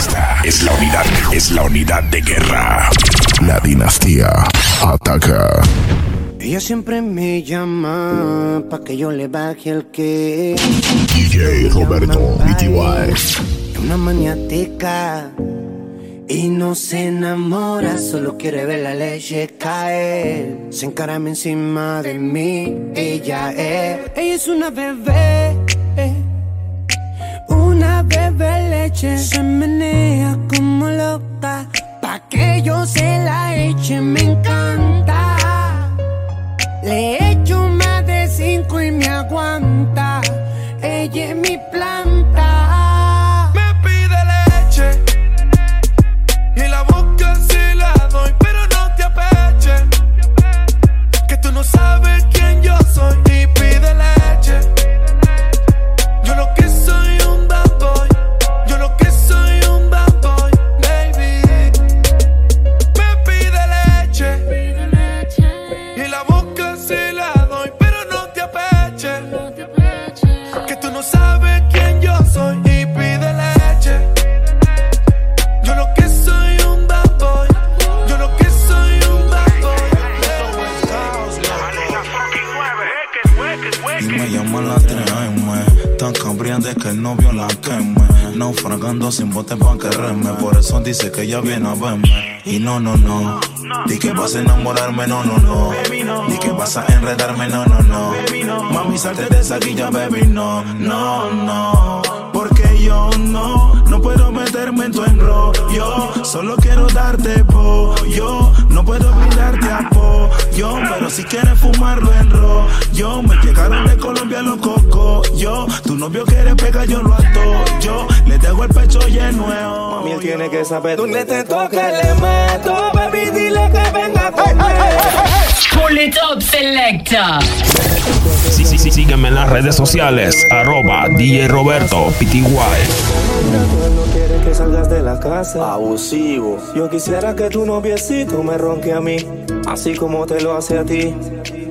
Esta es la unidad, es la unidad de guerra. La dinastía ataca. Ella siempre me llama pa' que yo le baje el que. DJ Roberto BTY. Una maniática y no se enamora, solo quiere ver la leche caer. Se encarame encima de mí, ella es. Ella es una bebé, eh. Una bebé leche. Se menea como loca, pa' que yo se la eche, me encanta. Le echo más de cinco y me aguanta. Ella es mi planta. Verme Y no, no, no. Di que vas a enamorarme, no, no, no. Di que vas a enredarme, no, no, no. Mami, salte de esa guilla, baby, no, no, no. Porque yo no No puedo meterme en tu enrollo. Solo quiero darte pollo. No puedo brindarte apoyo Pero si quieres fumarlo en rollo Me llegaron de Colombia los cocos Yo, tu novio quiere pegar, yo lo ato Yo le dejo el pecho lleno Mami, él tiene que saber Donde te toque le meto, baby, dile que venga. Pull it up, selector. Sí, sí, sí, sígueme en las redes sociales. Arroba DJ Roberto PTY. No quiere que salgas de la casa. Abusivo Yo quisiera que tu noviecito me ronque a mí, así como te lo hace a ti.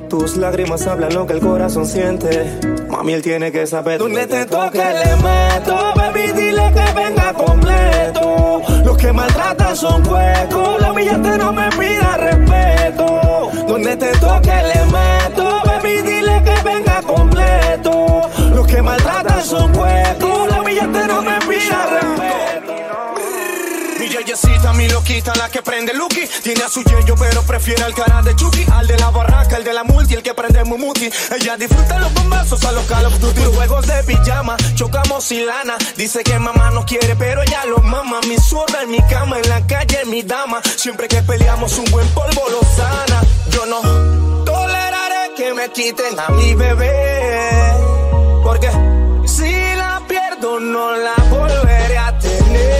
Tus lágrimas hablan lo que el corazón siente. Mami, él tiene que saber Donde te toque le meto, dile que venga completo. Los que maltratan son huecos, la billete no me pida respeto. Donde te toque le meto, baby, dile que venga completo. Los que maltratan son huecos, la billete no me pida respeto. Mi yeyecita, mi loquita, la que prende Lucky. Tiene a su yeyo, pero prefiere al cara de Chucky. Al de la barraca, el de la multi, el que prende Mumuti. Ella disfruta los bombazos a los Call of. Juegos de pijama, chocamos y lana. Dice que mamá no quiere, pero ella lo mama. Mi zurda en mi cama, en la calle, mi dama. Siempre que peleamos, un buen polvo lo sana. Yo no toleraré que me quiten a mi bebé. Porque si la pierdo, no la volveré a tener.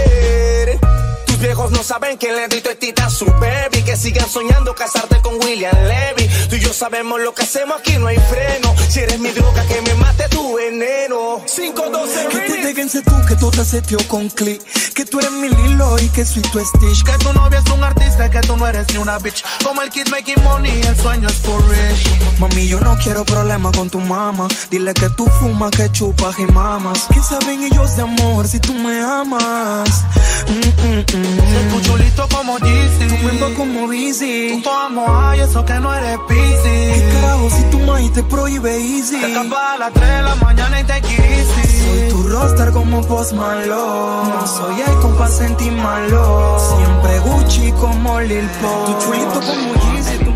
Viejos no saben que le di tita a su baby. Que sigan soñando casarte con William Levy. Tú y yo sabemos lo que hacemos aquí, no hay freno. Si eres mi droga, que me mate tu veneno. 512 Que te déjense tú, que todo se dio con click. Que tú eres mi Lilo y que soy tu Stitch. Que tu novia es un artista, que tú no eres ni una bitch. Como el kid making money, el sueño es for rich. Mami, yo no quiero problema con tu mamá. Dile que tú fumas, que chupas y mamas. ¿Qué saben ellos de amor si tú me amas? Mm, mm, mm. Tú chulito como Yeezy. Tú vengo como Busy. Tu amo ay, eso que no eres ¿Qué busy. carajo si tu maíz te prohíbe easy? Te escapas a las 3 de la mañana y te easy. Soy tu roster como Post Malone. No soy el compa sentí malo. Siempre Gucci como Lil Pop. Tu chulito como Yeezy. tu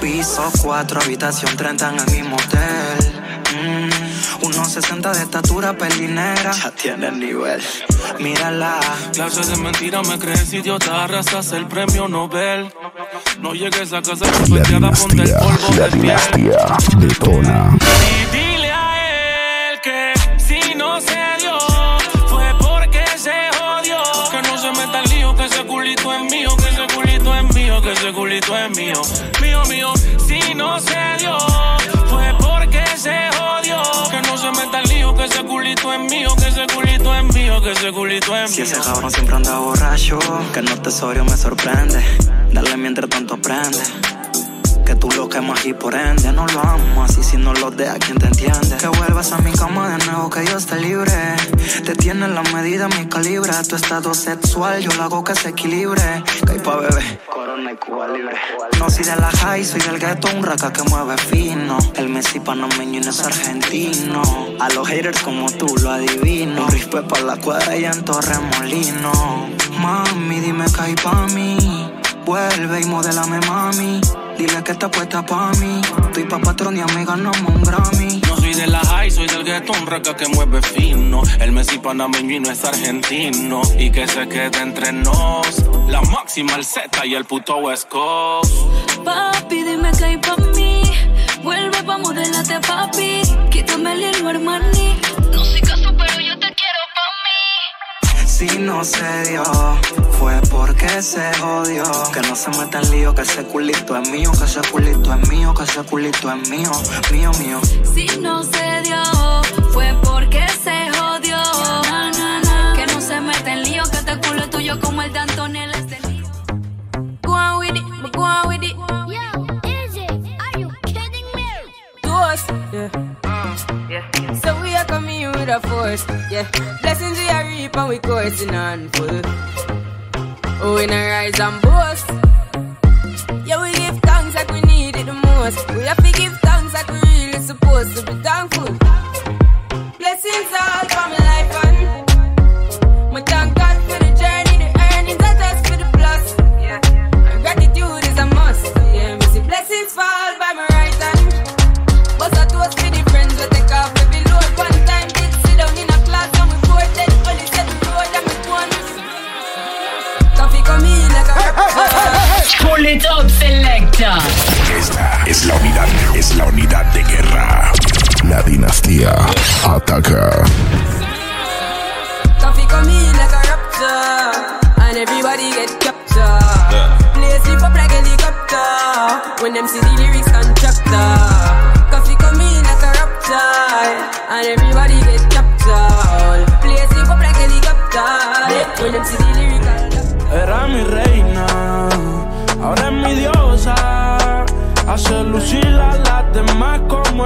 Piso 4, habitación 30 en el mismo hotel. Mm, unos 60 de estatura pelinera. Ya tiene el nivel. Mírala. Clases de mentira me crees idiota, arrasas el premio Nobel. No llegues a casa La ponte el dinastía, polvo la de piel. dinastía detona. Y dile a él que si no se dio, fue porque se jodió. Que no es mío, que ese culito es mío, que ese culito es mío. Mío, mío, si no se dio, que ese culito es mío, que ese culito es mío, que ese culito es mío. Si ese cabrón siempre anda borracho, que no tesorio me sorprende. Dale mientras tanto aprende. Que tú lo quemas y por ende no lo amas. Y si no lo dejas, ¿quién te entiende? Que vuelvas a mi cama de nuevo, que Dios te libre. Te tiene la medida, mi calibre. Tu estado sexual, yo lo hago que se equilibre. Que hay pa' bebé. No soy de la high, soy del gueto, un raca que mueve fino. El Messi panameño no es argentino. A los haters como tú lo adivino. Rispe pa' la cuadra y en Torremolino. Mami, dime que hay pa' mí. Vuelve y modélame, mami. Dile que está puesta pa' mí. Estoy pa' patrón y amiga, ganamos un Grammy. De la high, soy del gueto, un raca que mueve fino. El Messi panameño y no es argentino. Y que se quede entre nos. La máxima, el Z y el puto West Coast. Papi, dime que hay pa' mí. Vuelve pa' modelarte, papi. Quítame el hilo, Armani. Si no se dio, fue porque se jodió. Que no se meta en lío, que ese culito es mío, que ese culito es mío, que ese culito es mío, mío, mío. Si no se dio, fue porque se jodió. Na, na, na. Que no se mete en lío, que este culo es tuyo como el de Antonella es lío. Go on with it, go on with it. to us. Yeah. So we are coming with a force. Yeah. Blessings we are reap and we coursing on full. Oh, we not rise and boast.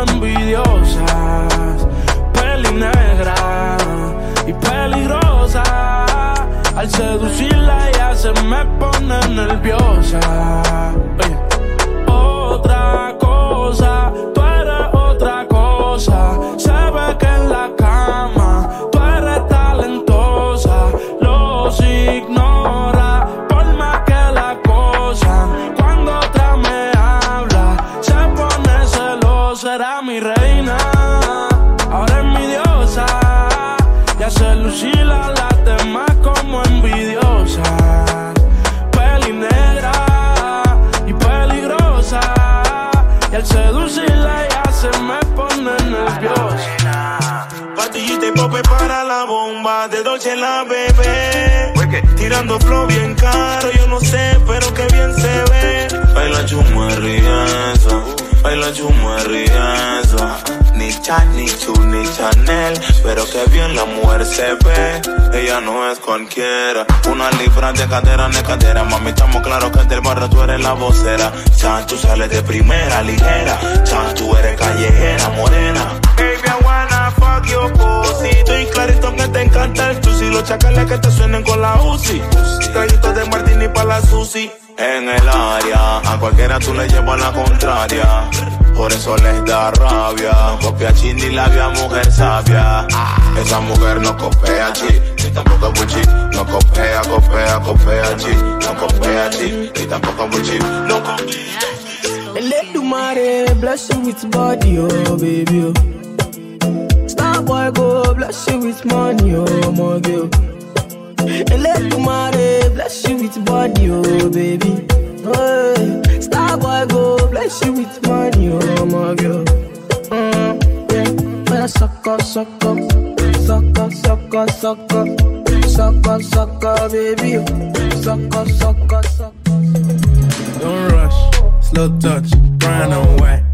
Envidiosas. Peli negra y peligrosa. Al seducirla ella se me pone nerviosa. Oye. Otra cosa, tú eres otra cosa. Se ve que en la cama tú eres talentosa. Los ignora Dolce la bebé. Tirando flow bien caro, yo no sé, pero que bien se ve. Baila chuma riesa, baila chuma riesa. Ni chat, ni chu, ni Chanel, pero que bien la mujer se ve. Ella no es cualquiera, una libra de cadera, de cadera. Mami, estamos claros que del barrio tú eres la vocera. Chan, tú sales de primera, ligera. Chan, tú eres callejera, morena. Baby, I wanna fuck your pussy. Chacales que te suenen con la UCI. Gallitos de martini para la sushi. En el área, a cualquiera tú le llevas la contraria. Por eso les da rabia. Copia chindi la via mujer sabia. Esa mujer no copia chi, ni tampoco es muy chi. No copia, copia, copia chi. No copia chi, ni tampoco es muy chi. No copia. Let the money bless with body, oh baby. Oh. Boy go bless you with money, oh my girl. And let money bless you with body, oh baby. Hey. Star boy go bless you with money, oh my girl. Mm, yeah. When I suck up, suck up, suck up, suck up, suck up, suck sucker, sucker, baby. Sucker, sucker, sucker. Don't rush, slow touch, brown and white.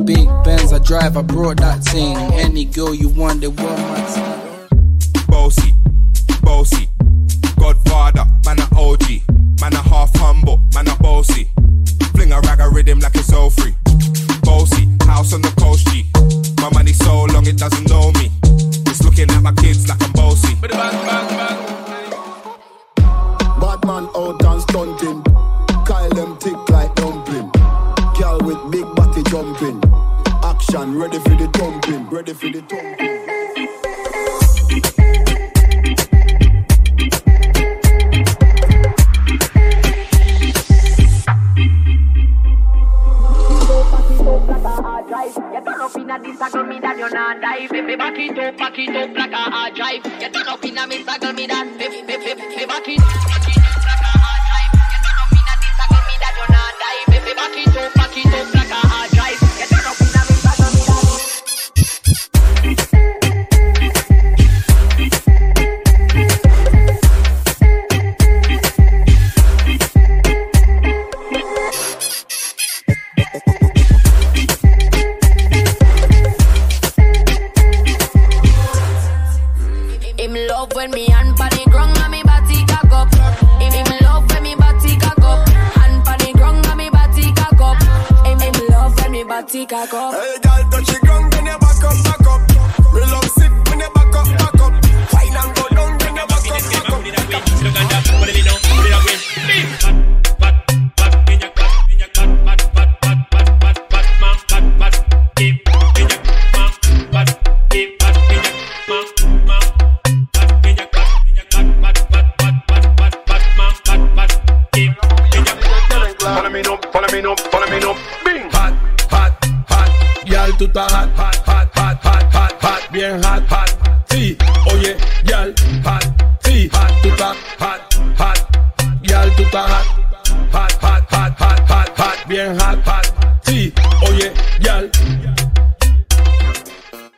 Big Benz I drive, I brought that thing. Any girl you want, they want my thing. Bossy, bossy, Godfather, man a OG, man a half humble, man a bossy. Fling a rag a rhythm like it's all free. Bossy, house on the coast G. My money so long it doesn't know me. It's looking at my kids like I'm bossy. Bad man out and stunting. Action ready for the thumping. Ready for the thumping. Me back it up, back it up like a hard drive. You turn up inna me circle, me that, back it up, back it up girl.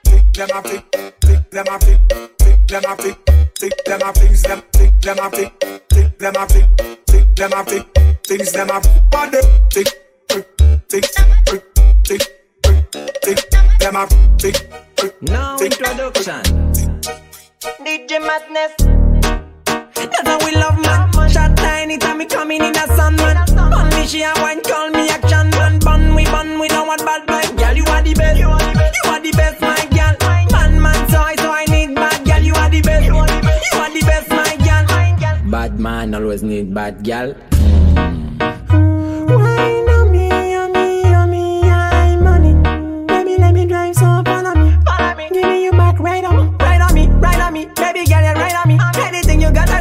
Lick them a pick, lick them a pick, lick them a pick, lick them up, things them, lick them up, lick them pick, lick them a pick, things them up, body, tick, tick, tick, tick, tick, tick, them a pick. Now introduction. DJ Madness. That's how we love man. Shot tiny time me coming in a sun man. Bun me she a wine, call me action man. Bun we bun, we don't want bad. Boy. Girl you are the best. You are the best my girl. Man man so I so I need bad girl. You are the best. You are the best my girl. Bad man always need bad gal. Wine on me, on me, on me, I'm on it. Baby, let me drive so follow me. Follow me. Give me your back, right on me, right on me, right on me. Baby, girl, you right on me.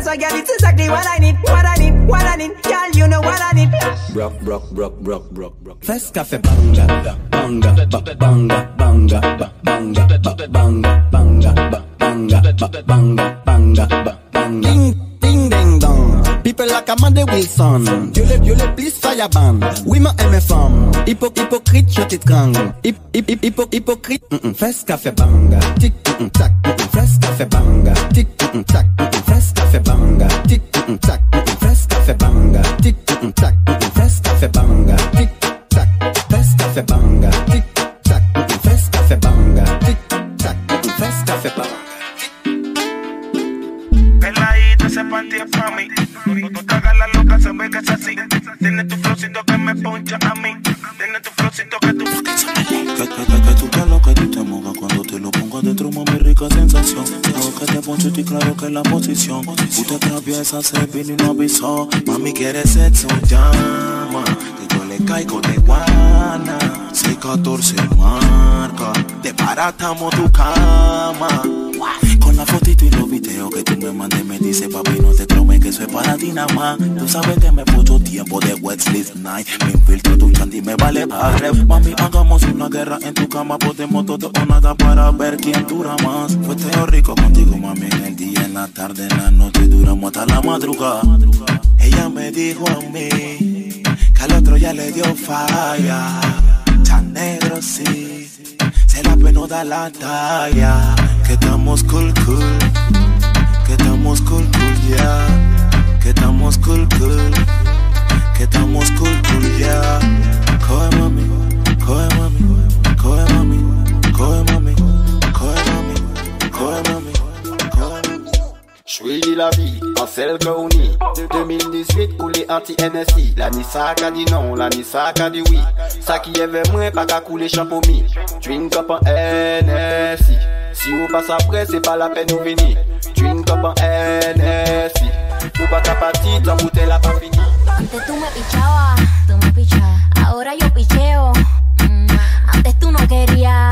That's why, girl, it's exactly what I need, what I need, what I need. Girl, you know what I need. Brock, brock, brock, brock, brock, brock. Fest café banga, banga, ba- banga, banga, ba- banga, ba- banga, banga, ba- banga, ba- banga, banga, ba- banga. Ding, ding, ding, dong. People like Amanda Wilson. Dieu le, Dieu le, please fire ban. Oui, ma MFM. Hypo, hypocrite, je t'étrangle. Hip, hip, hip, hypo, hypocrite. Mm -mm. Fest café banga. Tic, -mm, tac, se vino y no avisó. Mami quiere sexo, llama. Que yo le caigo de guana. 614 marca. De paratamo tu cama. La fotito y los videos que tú me mandes me dice papi no te tromes que es para ti nada más Tú sabes que me puso tiempo de sleep night. Me infiltro tu chanti me vale padre Mami hagamos una guerra en tu cama Podemos todo o nada para ver quién dura más. Fue teo rico contigo mami en el día, en la tarde, en la noche Duramos hasta la madrugada. Ella me dijo a mí Que al otro ya le dio falla. Tan negro sí Se la pena da la talla. Que estamos cool cool. Que estamos cool cool yeah anti-NSI La ni sa ka di non, la ni sa ka di oui Sa ki eve mwen pa ka koule chanpo mi Twin kop an NSI Si ou pas apre, se pa la pen nou veni Twin kop an NSI Nou pa kapati, tan boute la pa fini. Antes tu me pichabas, tu me pichabas. Ahora yo picheo. Mm. Antes tu no querías.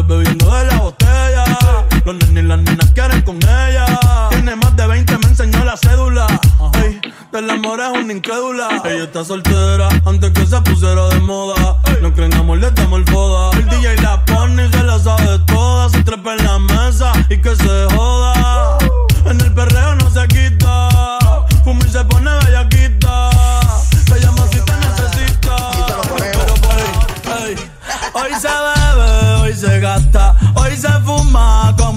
Los nenes y las nenas quieren con ella. Tiene más de 20, me enseñó la cédula. Ey, del amor es una incrédula. Ella está soltera antes que se pusiera de moda. No creen amor, le damos el foda. El DJ la pone y se la sabe toda. Se trepa en la mesa y que se joda. En el perreo no se quita. Fuma y se pone bellaquita. Te llama si te necesita. Pero ey, ey, Hoy se bebe, hoy se gasta,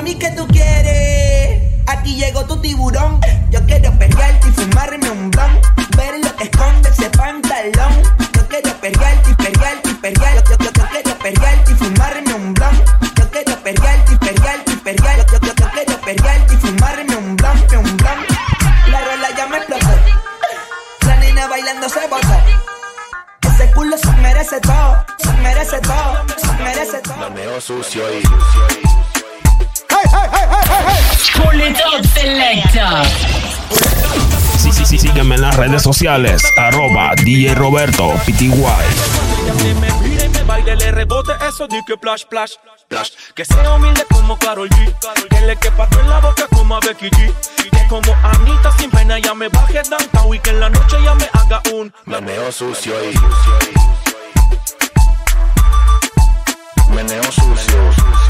Mami, ¿qué tú quieres? Aquí llegó tu tiburón. Yo quiero pelearte y fumarme un blon. Ver lo que esconde ese pantalón. Yo quiero pelearte y pelearte y pelear. Yo, yo, yo quiero pelearte y fumarme un blon. Yo quiero pelearte y pelearte y pelear. Yo, yo, yo quiero pelearte y fumarme un blon, un blon. La rola ya me explotó. La nena bailando se botó. Ese culo se merece todo, se merece todo, se merece todo. Mameo sucio y Pull it up, selector. Sí, sí, sí, sígueme en las redes sociales. Arroba DJ Roberto PTY. Que me mire y me baile, le rebote eso, di que plash, plash, plash. Que sea humilde como Karol G. Que le quepa en la boca como a Becky G. Que como Anita sin pena ya me baje downtown y que en la noche ya me haga un meneo sucio y meneo sucio. Jamaica sweet.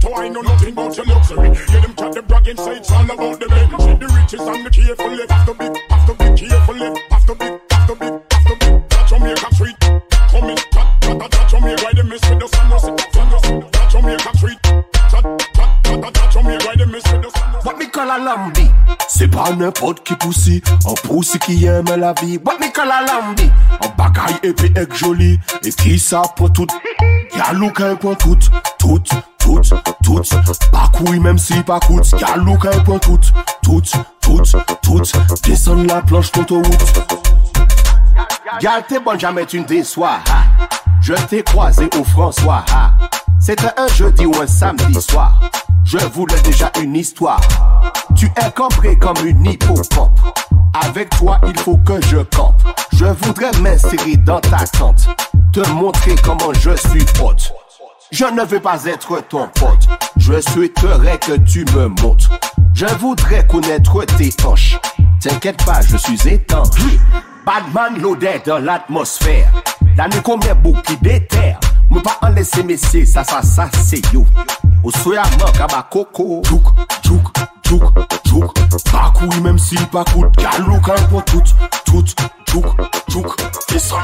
ghetto, I know nothing about your luxury. Hear them chat the bragging, say it's all about the Bentley. The riches and the careful live. Have to be, have to be careful live. Have to be, have to be, have to be. That Jamaica sweet. Come in, that, that, that, that Jamaica, why they mess with us and us? That Jamaica sweet. That, that, What me call a lambi C'est pas n'importe qui poussi Un poussi qui aime la vie What me call a lambi Un bagaille épais et joli Et qui ça pour tout Y'a look pour tout Tout, tout, tout. Pas couille même si pas coûte. Y'a look pour tout. Tout, tout, tout. Descends la planche d'autoroute. Y'a t'es bon jamais tu ne déçois. Je t'ai croisé au François. C'était un jeudi ou un samedi soir. Je voulais déjà une histoire. Tu es compris comme une hippopompe Avec toi il faut que je campe. Je voudrais m'insérer dans ta tente. Te montrer comment je suis pote je ne veux pas être ton pote. Je souhaiterais que tu me montres. Je voudrais connaître tes hanches. T'inquiète pas, je suis étanche. Badman l'odeur dans l'atmosphère. La nuit qu'on met beaucoup déterre. Me pas en laisser messieurs, ça, ça, ça, c'est yo. Au soya manque à ma coco. Tchouk, tchouk, tchouk, tchouk. Pas couille même si pas coûte. Galou quand pour tout, tout, tchouk, tchouk. Descends.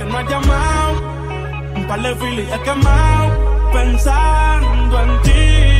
Que no has llamado. Un par de filis he quemado. Pensando en ti,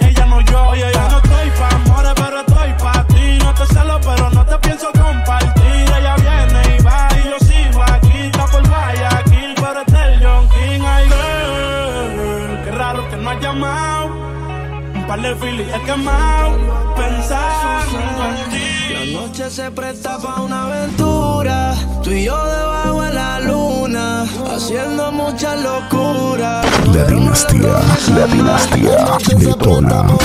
ella no yo. Oye, ya no estoy pa' amores, pero estoy pa' ti. No te celo, pero no te pienso compartir. Ella viene y va y yo sigo aquí. Está por Guayaquil, pero este es el John King. Ay, girl, qué raro que no has llamado. Un par de filis he quemado. Pensando en ti. La noche se presta pa' una aventura. Tú y yo debajo de la luna. Haciendo mucha locura. La dinastía, la dinastía detona. Tú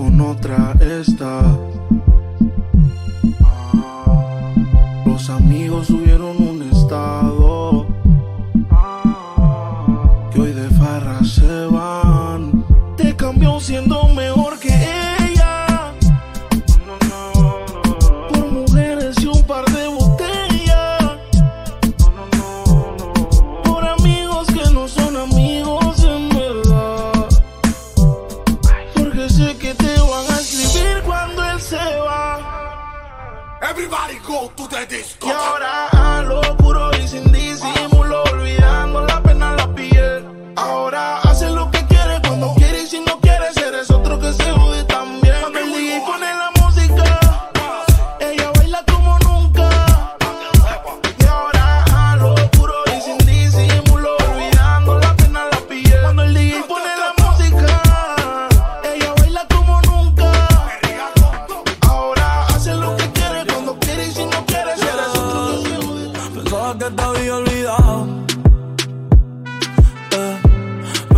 con otra.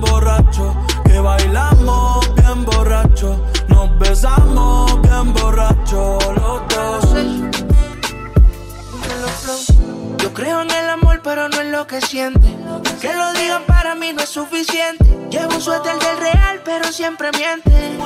borracho, que bailamos bien borracho, nos besamos bien borracho los dos. Yo creo en el amor, pero no en lo que siente. Que lo digan para mí no es suficiente. Llevo un suéter del real, pero siempre miente.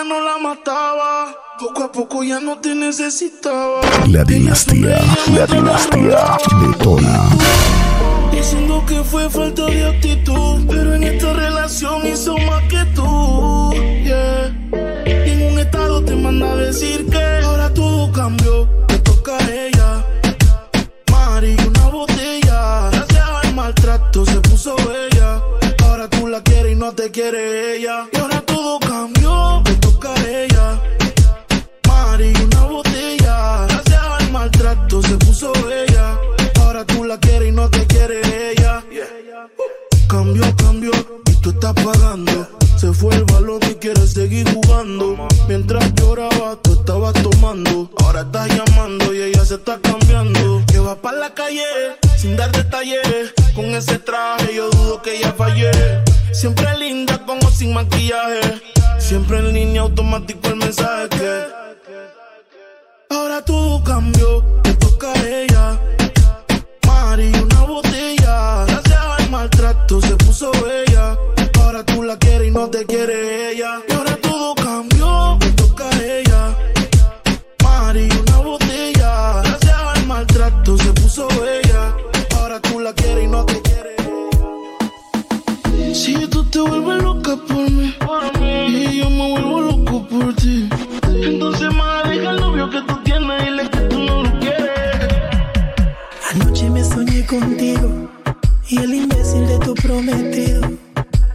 ya no la mataba. Poco a poco ya no te necesitaba. La dinastía, la dinastía detona. Diciendo que fue falta de actitud, pero en esta relación hizo más que tú. Yeah. Y en un estado te manda a decir que ahora todo cambió, te toca a ella. Mari, una botella. Gracias al maltrato se puso bella. Ahora tú la quieres y no te quiere ella. Calle, sin dar detalles. Con ese traje yo dudo que ya fallé. Siempre linda como sin maquillaje. Siempre en línea automático el mensaje que. Ahora todo cambió, te toca ella. Mari, una botella. Gracias al maltrato se puso bella. Ahora tú la quieres y no te quiere ella. Te vuelves loca por mí, y yo me vuelvo loco por ti. Entonces más deja el novio que tú tienes y le que tú no lo quieres. Anoche me soñé contigo y el imbécil de tu prometido.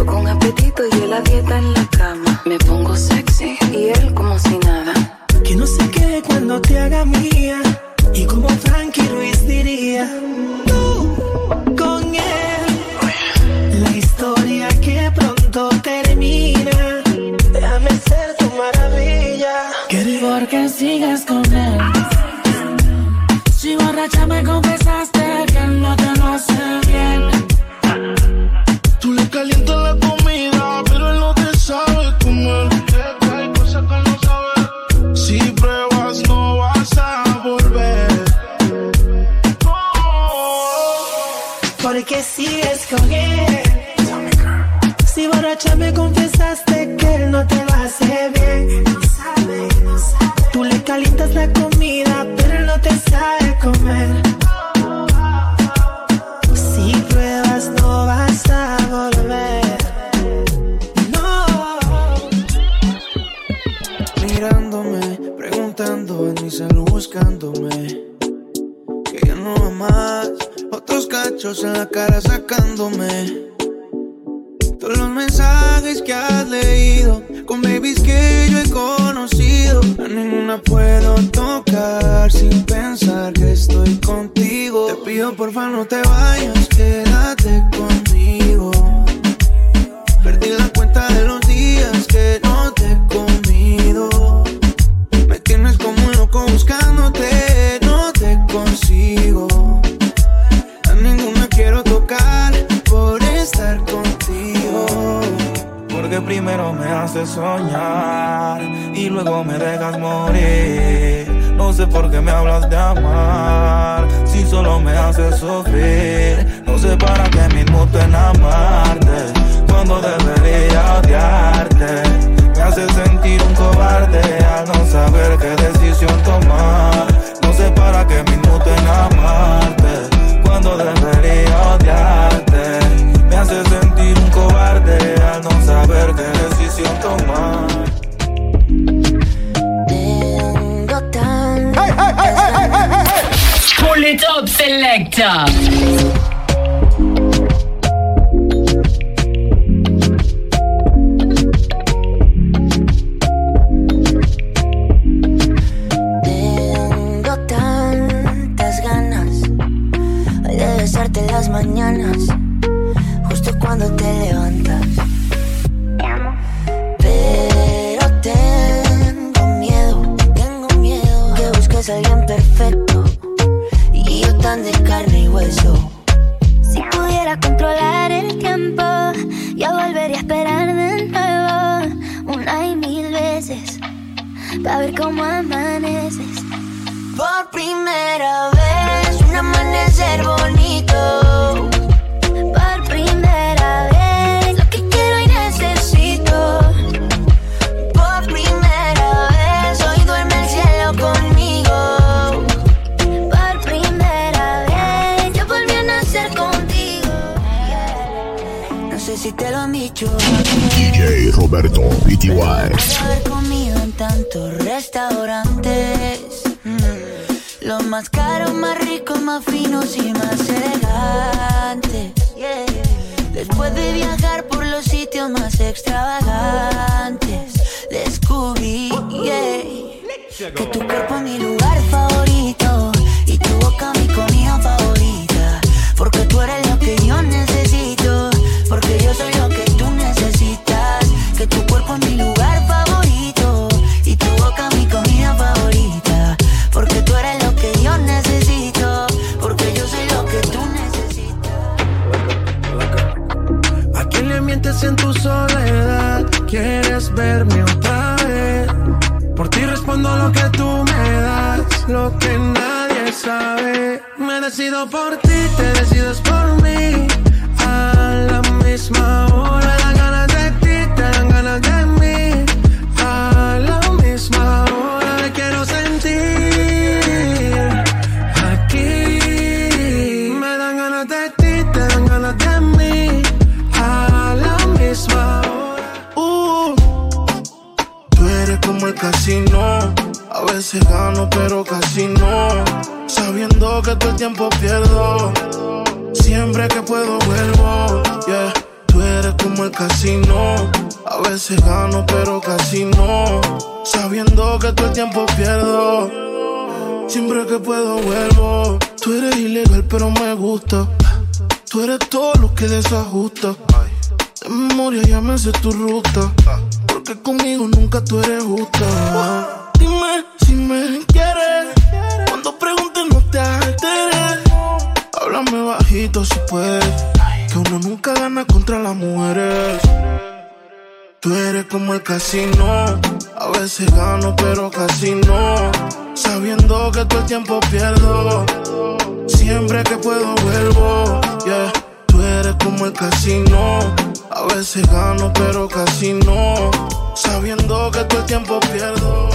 Yo con apetito y él a dieta en la cama. Me pongo sexy y él como si nada. Pido porfa no te vayas, quédate conmigo. Perdí la cuenta de los días que no te he comido. Me tienes como un loco buscándote, no te consigo. A ninguna quiero tocar por estar contigo. Porque primero me haces soñar y luego me dejas morir. No sé por qué me hablas de amar si solo me haces sufrir. No sé para qué me inmuto en amarte cuando debería odiarte. Me hace sentir un cobarde al no saber qué decisión tomar. No sé para qué me inmuto en amarte cuando debería odiarte. Me hace sentir un cobarde al no saber qué decisión tomar. Tan. Pull it up, selector. Que desajusta. De memoria ya me tu ruta. Porque conmigo nunca tú eres justa. Dime si me quieres. Cuando preguntes no te alteres. Háblame bajito si puedes. Que uno nunca gana contra las mujeres. Tú eres como el casino. A veces gano, pero casi no. Sabiendo que todo el tiempo pierdo. Siempre que puedo vuelvo. Yeah. Como el casino. A veces gano, pero casi no. Sabiendo que todo el tiempo pierdo.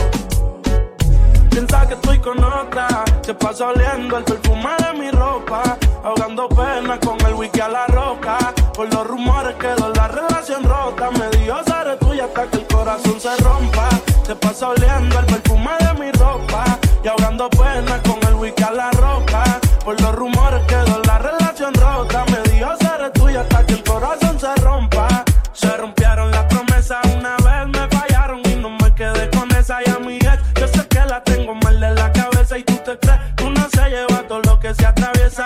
Piensa que estoy con otra, se pasa oliendo el perfume de mi ropa, ahogando pena con el wiki a la roca. Por los rumores quedó la relación rota, me dijo seré tuya hasta que el corazón se rompa. Se pasa oliendo el perfume de mi ropa y ahogando pena con el wiki a la roca. Por los rumores quedó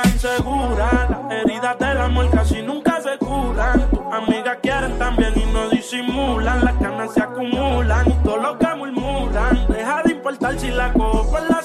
insegura. Las heridas del amor casi nunca se curan. Tus amigas quieren también y no disimulan. Las canas se acumulan y todo lo que murmuran. Deja de importar si la por la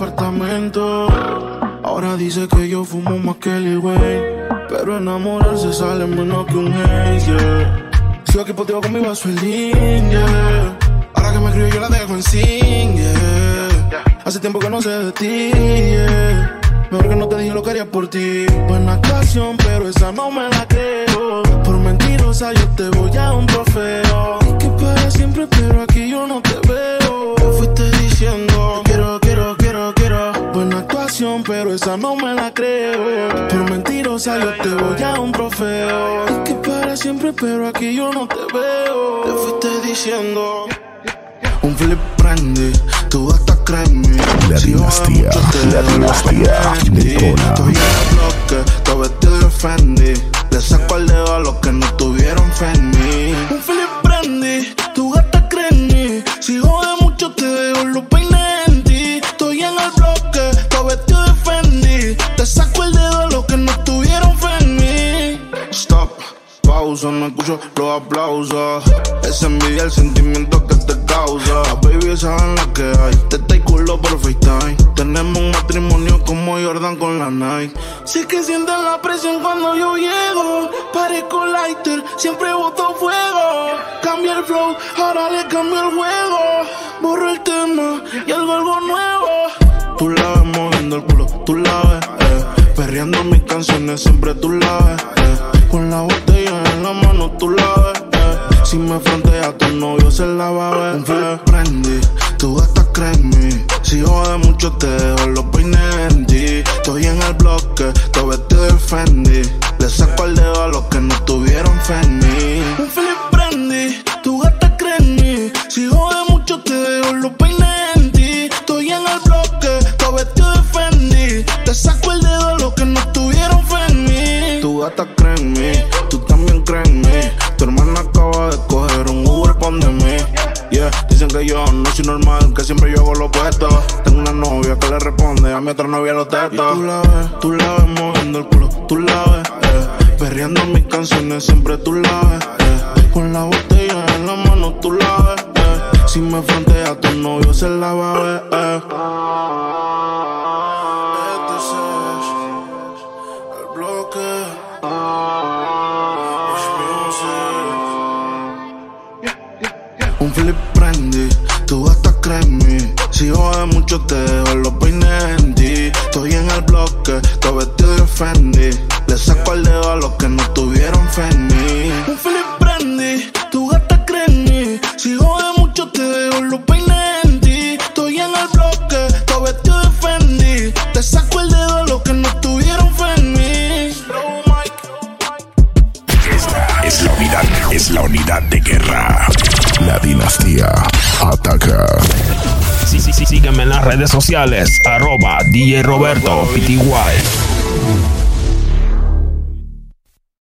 apartamento. Ahora dice que yo fumo más que Lil Wayne. Pero enamorarse sale menos que un haze, yeah. Sigo aquí contigo con mi vaso el yeah. Ahora que me escribo yo la dejo en sin, yeah. Hace tiempo que no sé de ti, yeah. Mejor que no te dije lo que haría por ti. Buena actuación, pero esa no me la creo. Por mentirosa yo te voy a un trofeo. Y que para siempre, pero aquí yo no te veo. Te fuiste diciendo, quiero. Pero esa no me la creo. Por mentirosa yo te voy a un trofeo. Y que para siempre, pero aquí yo no te veo. Te fuiste diciendo. Un flip prende, tú hasta créeme. La dinastía, la dinastía de. Estoy en el bloque, todo vestido de Fendi. Le saco aplausos. Es envidia el sentimiento gata cree en mí, tú también crees en mí. Tu hermana acaba de coger un Uber pon de mí. Yeah, dicen que yo no soy normal, que siempre yo hago lo opuesto. Tengo una novia que le responde a mi otra novia los tetos. Tú la ves, tú la ves moviendo el culo, tú la ves, eh. Perreando mis canciones, siempre tú la ves, eh. Con la botella en la mano, tú la ves, eh. Si me frontea tu novio, se la va a ver, mí. Si jode mucho te dejo los peines en ti. Estoy en el bloque, todo vestido de Fendi. Le saco el dedo a los que no tuvieron fe en mí. Un flip prendí, tu gata cree en mí. Si jode mucho te dejo los peines en ti. Estoy en el bloque, todo vestido de Fendi. Le saco el dedo a los que no tuvieron fe en mí. Esta es la unidad, es la unidad de guerra. La dinastía ataca. Sí, sí, sí, sígueme en las redes sociales. Arroba DJ Roberto PTY.